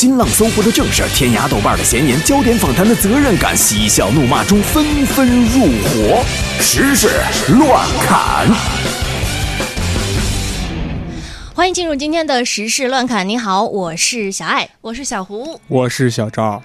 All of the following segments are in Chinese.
新浪、搜狐的正事，天涯、豆瓣的闲言，焦点访谈的责任感，嬉笑怒骂中纷纷入伙，时事乱砍。欢迎进入今天的时事乱侃。你好，我是小爱，我是小胡，我是小赵。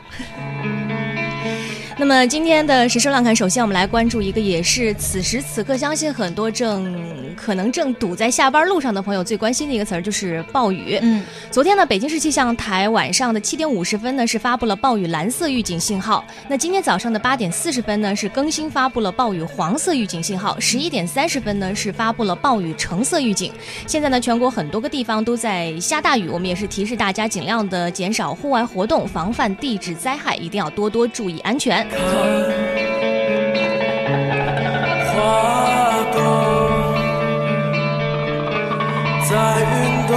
那么今天的时事乱侃，首先我们来关注一个，也是此时此刻相信很多正可能正堵在下班路上的朋友最关心的一个词儿，就是暴雨。嗯，昨天呢，北京市气象台晚上的七点五十分呢是发布了暴雨蓝色预警信号。那今天早上的八点四十分呢是更新发布了暴雨黄色预警信号。十一点三十分呢是发布了暴雨橙色预警。现在呢，全国很多个地方都在下大雨，我们也是提示大家尽量的减少户外活动，防范地质灾害，一定要多多注意安全。看花朵在云端，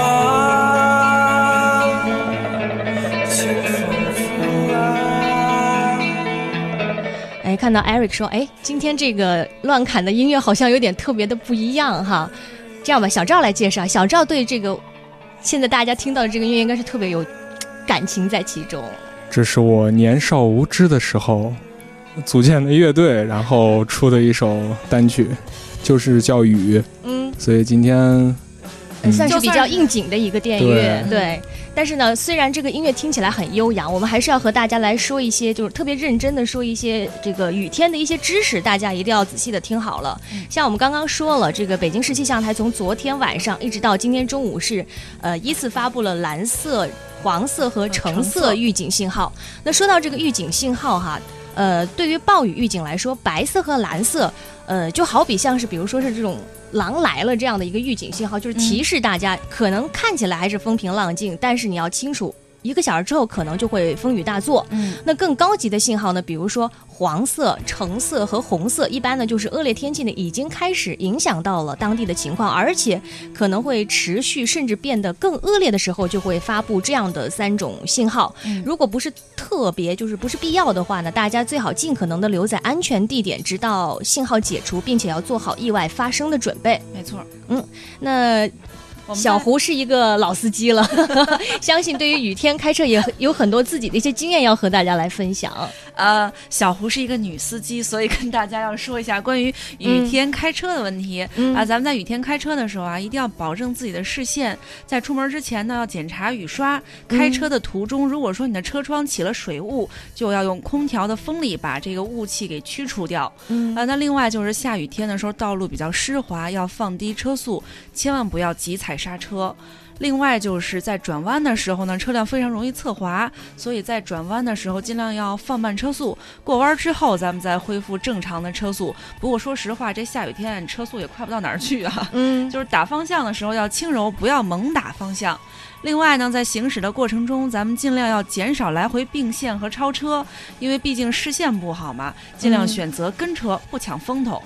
清风拂来。哎，看到 Eric 说，哎，今天这个乱砍的音乐好像有点特别的不一样哈。这样吧，小赵来介绍。小赵对这个现在大家听到的这个音乐应该是特别有感情在其中。这是我年少无知的时候组建的乐队，然后出的一首单曲，就是叫《雨》。嗯，所以今天呃算是比较应景的一个电乐，对对。但是呢，虽然这个音乐听起来很悠扬，我们还是要和大家来说一些，就是特别认真的说一些这个雨天的一些知识，大家一定要仔细的听好了。像我们刚刚说了，这个北京市气象台从昨天晚上一直到今天中午是，呃，依次发布了蓝色、黄色和橙色预警信号。那说到这个预警信号哈，呃，对于暴雨预警来说，白色和蓝色，呃，就好比像是比如说是这种狼来了这样的一个预警信号，就是提示大家，可能看起来还是风平浪静，但是你要清楚。一个小时之后，可能就会风雨大作。嗯，那更高级的信号呢，比如说黄色、橙色和红色，一般呢就是恶劣天气呢已经开始影响到了当地的情况，而且可能会持续甚至变得更恶劣的时候，就会发布这样的三种信号。嗯如果不是特别就是不是必要的话呢，大家最好尽可能的留在安全地点，直到信号解除，并且要做好意外发生的准备。没错。嗯那小胡是一个老司机了，相信对于雨天开车也有很多自己的一些经验要和大家来分享。呃，小胡是一个女司机，所以跟大家要说一下关于雨天开车的问题、嗯啊。咱们在雨天开车的时候啊，一定要保证自己的视线，在出门之前呢，要检查雨刷。开车的途中，如果说你的车窗起了水雾，就要用空调的风力把这个雾气给驱除掉。嗯啊，那另外就是下雨天的时候，道路比较湿滑，要放低车速，千万不要急踩刹车。另外就是在转弯的时候呢，车辆非常容易侧滑，所以在转弯的时候尽量要放慢车速。过弯之后，咱们再恢复正常的车速。不过说实话，这下雨天车速也快不到哪儿去啊。嗯 就是打方向的时候要轻柔，不要猛打方向。另外呢，在行驶的过程中，咱们尽量要减少来回并线和超车，因为毕竟视线不好嘛，尽量嗯选择跟车，不抢风头。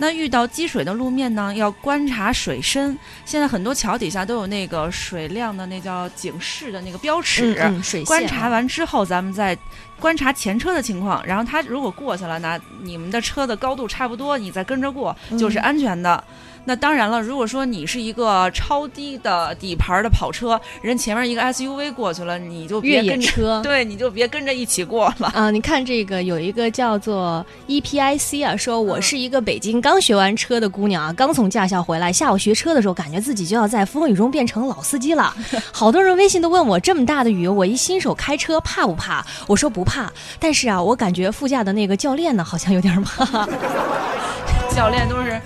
那遇到积水的路面呢，要观察水深。现在很多桥底下都有那个水量的那叫警示的那个标尺，嗯嗯水线观察完之后，咱们再观察前车的情况，然后他如果过去了，那你们的车的高度差不多，你再跟着过就是嗯安全的。那当然了，如果说你是一个超低的底盘的跑车，人前面一个 SUV 过去了，你就越别跟车。对，你就别跟着一起过了。啊，你看这个有一个叫做 EPIC 啊，说我是一个北京刚学完车的姑娘啊，刚从驾校回来，下午学车的时候，感觉自己就要在风雨中变成老司机了。好多人微信都问我，这么大的雨，我一新手开车怕不怕？我说不怕，但是啊，我感觉副驾的那个教练呢，好像有点怕。教练都是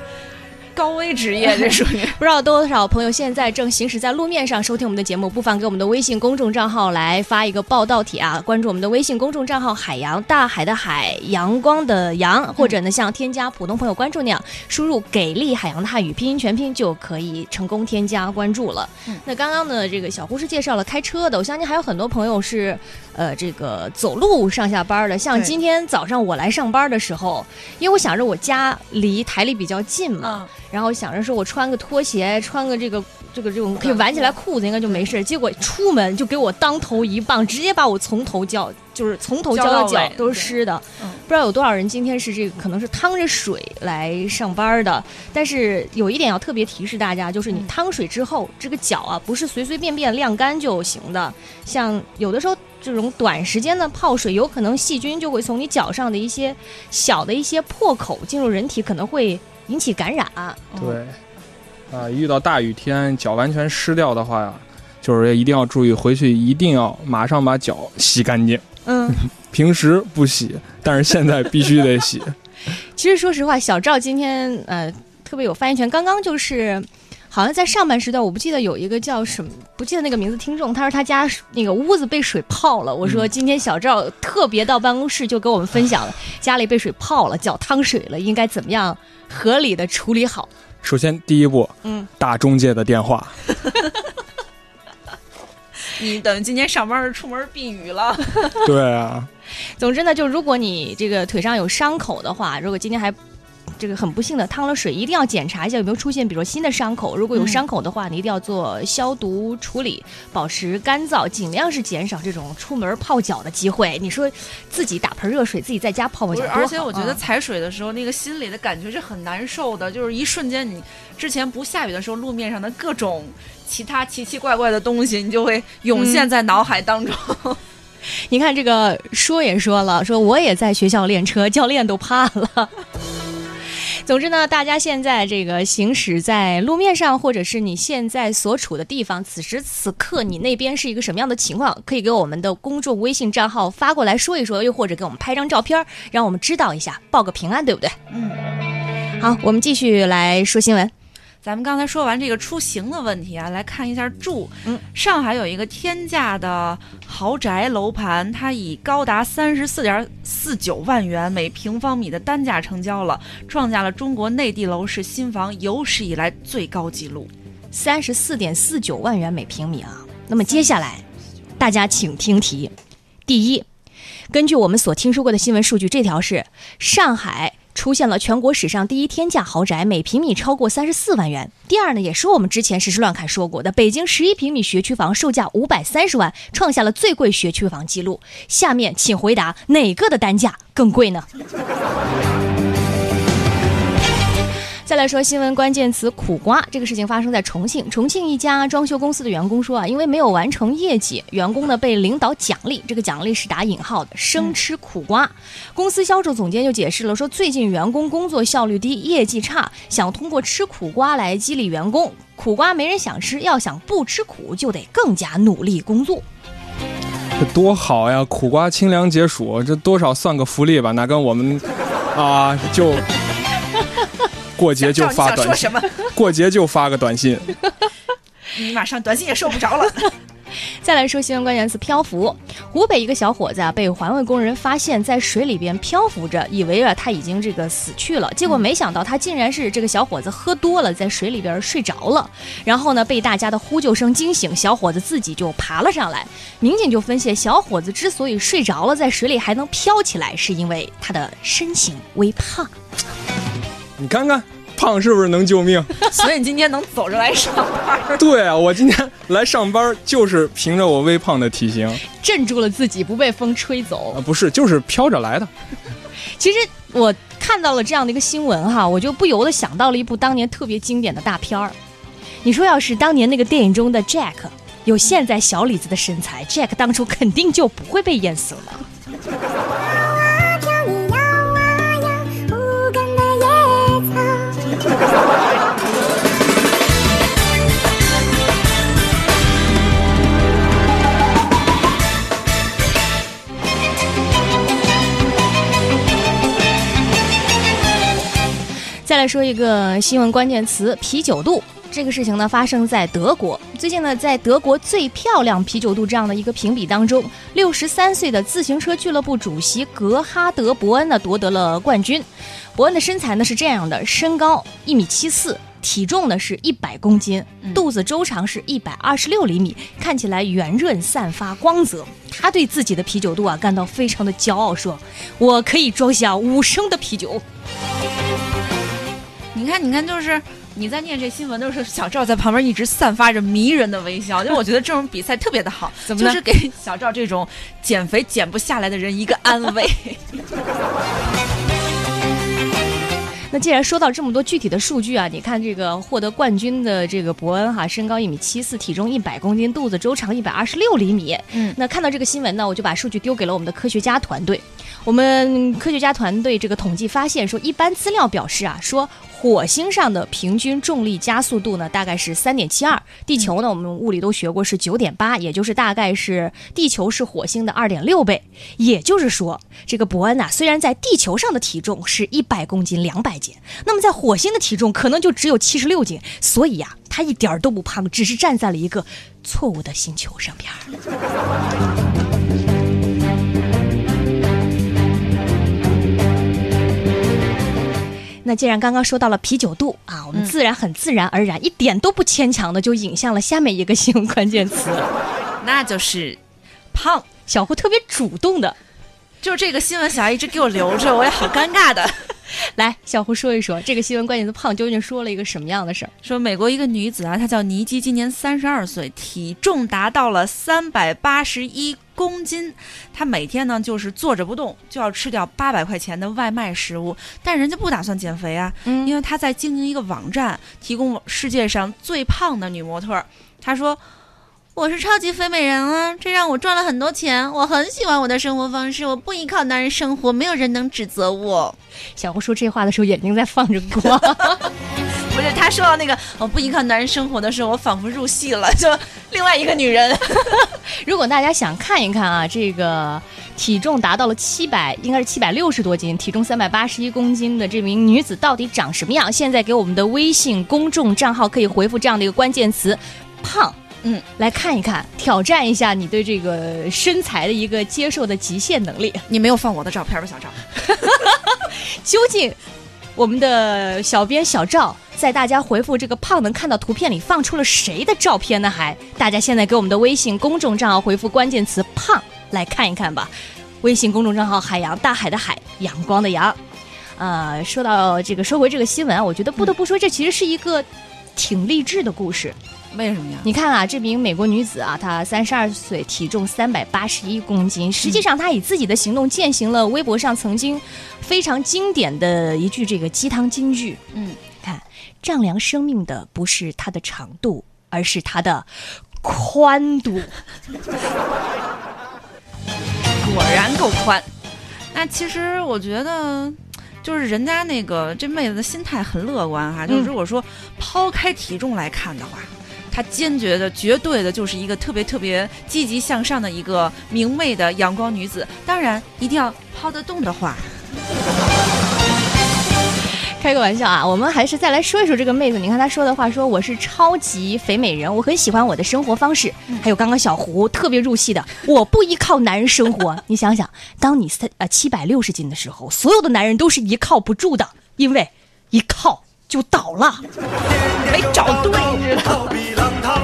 高危职业，这属于。不知道多少朋友现在正行驶在路面上收听我们的节目，不妨给我们的微信公众账号来发一个报道帖啊，关注我们的微信公众账号“海洋大海的海阳光的阳”，或者呢像添加普通朋友关注那样，输入“给力海洋的汉语拼音全拼”就可以成功添加关注了。嗯那刚刚呢，这个小护士介绍了开车的，我相信还有很多朋友是呃这个走路上下班的，像今天早上我来上班的时候，因为我想着我家离台里比较近嘛。嗯，然后想着说我穿个拖鞋，穿个这个这个这种可以挽起来裤子应该就没事。结果出门就给我当头一棒，直接把我从头浇，就是从头浇到脚都是湿的。嗯不知道有多少人今天是这个可能是趟着水来上班的，但是有一点要特别提示大家，就是你嗯趟水之后，这个脚啊不是随随便便晾干就行的，像有的时候。这种短时间的泡水，有可能细菌就会从你脚上的一些小的一些破口进入人体，可能会引起感染。对，啊，遇到大雨天脚完全湿掉的话呀，就是一定要注意，回去一定要马上把脚洗干净。嗯，平时不洗，但是现在必须得洗。其实说实话，小赵今天呃特别有发言权。刚刚就是好像在上半时段，我不记得有一个叫什么，不记得那个名字听众，他说他家那个屋子被水泡了。我说嗯今天小赵特别到办公室就跟我们分享了 家里被水泡了，脚淌水了，应该怎么样合理的处理好。首先第一步，嗯，打中介的电话。你等今天上班儿出门避雨了。对啊，总之呢，就如果你这个腿上有伤口的话，如果今天还这个很不幸的烫了水，一定要检查一下有没有出现，比如说新的伤口。如果有嗯伤口的话，你一定要做消毒处理，保持干燥，尽量是减少这种出门泡脚的机会。你说自己打盆热水，自己在家泡泡脚而且我觉得啊踩水的时候，那个心里的感觉是很难受的，就是一瞬间，你之前不下雨的时候，路面上的各种其他奇奇怪怪的东西，你就会涌现在脑海当中。你看这个说也说了，说我也在学校练车，教练都怕了。总之呢，大家现在这个行驶在路面上，或者是你现在所处的地方，此时此刻你那边是一个什么样的情况，可以给我们的公众微信账号发过来说一说，又或者给我们拍张照片，让我们知道一下，报个平安，对不对？嗯，好，我们继续来说新闻。咱们刚才说完这个出行的问题啊，来看一下住。嗯，上海有一个天价的豪宅楼盘，它以高达三十四点四九万元每平方米的单价成交了，创下了中国内地楼市新房有史以来最高纪录。三十四点四九万元每平米啊。那么接下来，大家请听题：第一，根据我们所听说过的新闻数据，这条是上海。出现了全国史上第一天价豪宅，每平米超过三十四万元。第二呢，也是我们之前实时乱侃说过的，北京十一平米学区房售价五百三十万，创下了最贵学区房记录。下面请回答哪个的单价更贵呢？再来说新闻关键词“苦瓜”这个事情发生在重庆。重庆一家装修公司的员工说啊，因为没有完成业绩，员工呢被领导奖励，这个奖励是打引号的，生吃苦瓜。公司销售总监就解释了说，最近员工工作效率低，业绩差，想通过吃苦瓜来激励员工。苦瓜没人想吃，要想不吃苦，就得更加努力工作。这多好呀！苦瓜清凉解暑，这多少算个福利吧？哪跟我们啊就过节就发短信，说什么？过节就发个短信。你马上短信也收不着了。再来说新闻关键词漂浮。湖北一个小伙子啊，被环卫工人发现，在水里边漂浮着，以为啊他已经这个死去了，结果没想到他竟然是这个小伙子喝多了，在水里边睡着了。然后呢，被大家的呼救声惊醒，小伙子自己就爬了上来。民警就分析，小伙子之所以睡着了，在水里还能飘起来，是因为他的身形微胖。你看看，胖是不是能救命？所以你今天能走着来上班，对啊，我今天来上班就是凭着我微胖的体型啊，镇住了自己，不被风吹走。啊不是，就是飘着来的。其实我看到了这样的一个新闻哈，我就不由得想到了一部当年特别经典的大片儿。你说要是当年那个电影中的 Jack 有现在小李子的身材，Jack 当初肯定就不会被淹死了。再来说一个新闻关键词：啤酒肚。这个事情呢发生在德国。最近呢，在德国最漂亮啤酒肚这样的一个评比当中，六十三岁的自行车俱乐部主席格哈德·伯恩呢夺得了冠军。伯恩的身材呢是这样的：身高一米七四，体重呢是一百公斤，肚子周长是一百二十六厘米，看起来圆润，散发光泽。他对自己的啤酒肚啊感到非常的骄傲，说：“我可以装下五升的啤酒。”你看，你看，就是你在念这新闻的时候，小赵在旁边一直散发着迷人的微笑，就我觉得这种比赛特别的好，怎就是给小赵这种减肥减不下来的人一个安慰。那既然说到这么多具体的数据啊，你看这个获得冠军的这个伯恩哈，身高一米七四，体重一百公斤，肚子周长一百二十六厘米。嗯那看到这个新闻呢，我就把数据丢给了我们的科学家团队。我们科学家团队这个统计发现说，一般资料表示啊，说火星上的平均重力加速度呢大概是三点七二，地球呢我们物理都学过是九点八，也就是大概是地球是火星的二点六倍。也就是说，这个伯恩呐、虽然在地球上的体重是一百公斤、两百斤，那么在火星的体重可能就只有七十六斤，所以呀、他一点都不胖，只是站在了一个错误的星球上边儿。那既然刚刚说到了啤酒肚啊，我们自然很自然而然，一点都不牵强的就引向了下面一个新闻关键词。那就是胖。小胡特别主动的就这个新闻，小艾一直给我留着，我也好尴尬的。来，小胡说一说这个新闻关键词“胖”究竟说了一个什么样的事儿？说美国一个女子啊，她叫尼基，今年三十二岁，体重达到了三百八十一公斤。他每天呢就是坐着不动，就要吃掉八百块钱的外卖食物，但人家不打算减肥啊，嗯因为他在经营一个网站，提供世界上最胖的女模特儿。她说。我是超级肥美人啊，这让我赚了很多钱。我很喜欢我的生活方式，我不依靠男人生活，没有人能指责我。小胡说这话的时候，眼睛在放着光。不是，他说到那个我不依靠男人生活的时候，我仿佛入戏了，就另外一个女人。如果大家想看一看啊，这个体重达到了七百，应该是七百六十多斤，体重三百八十一公斤的这名女子到底长什么样？现在给我们的微信公众账号可以回复这样的一个关键词“胖”。嗯，来看一看，挑战一下你对这个身材的一个接受的极限能力。你没有放我的照片吧，小赵？究竟我们的小编小赵在大家回复这个“胖”能看到图片里放出了谁的照片呢？还大家现在给我们的微信公众账号回复关键词“胖”来看一看吧。微信公众账号“海洋大海的海，阳光的阳”。呃，说到这个，说回这个新闻啊，我觉得不得不说，这其实是一个挺励志的故事。为什么呀？你看啊，这名美国女子啊，她三十二岁，体重三百八十一公斤。实际上，她以自己的行动践行了微博上曾经非常经典的一句这个鸡汤金句。嗯，看，丈量生命的不是它的长度，而是它的宽度。果然够宽。那其实我觉得，就是人家那个这妹子的心态很乐观哈、就是嗯如果说抛开体重来看的话。她坚决的、绝对的，就是一个特别特别积极向上的一个明媚的阳光女子。当然，一定要抛得动的话，开个玩笑啊，我们还是再来说一说这个妹子。你看她说的话，说我是超级肥美人，我很喜欢我的生活方式。还有刚刚小胡特别入戏的，我不依靠男人生活。你想想，当你三呃七百六十斤的时候，所有的男人都是依靠不住的，因为依靠就倒了。没找对，你知道吗？逃避浪涛，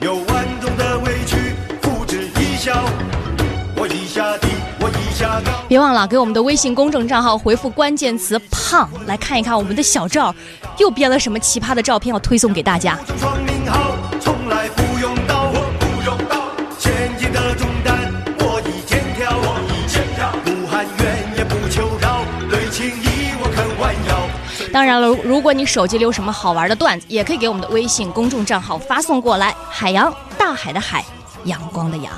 有万种的委屈，付之一笑。我一下低，我一下高。别忘了给我们的微信公众账号回复关键词“胖”，来看一看我们的小赵又编了什么奇葩的照片要推送给大家。当然了，如果你手机里有什么好玩的段子，也可以给我们的微信公众账号发送过来。海洋，大海的海，阳光的阳。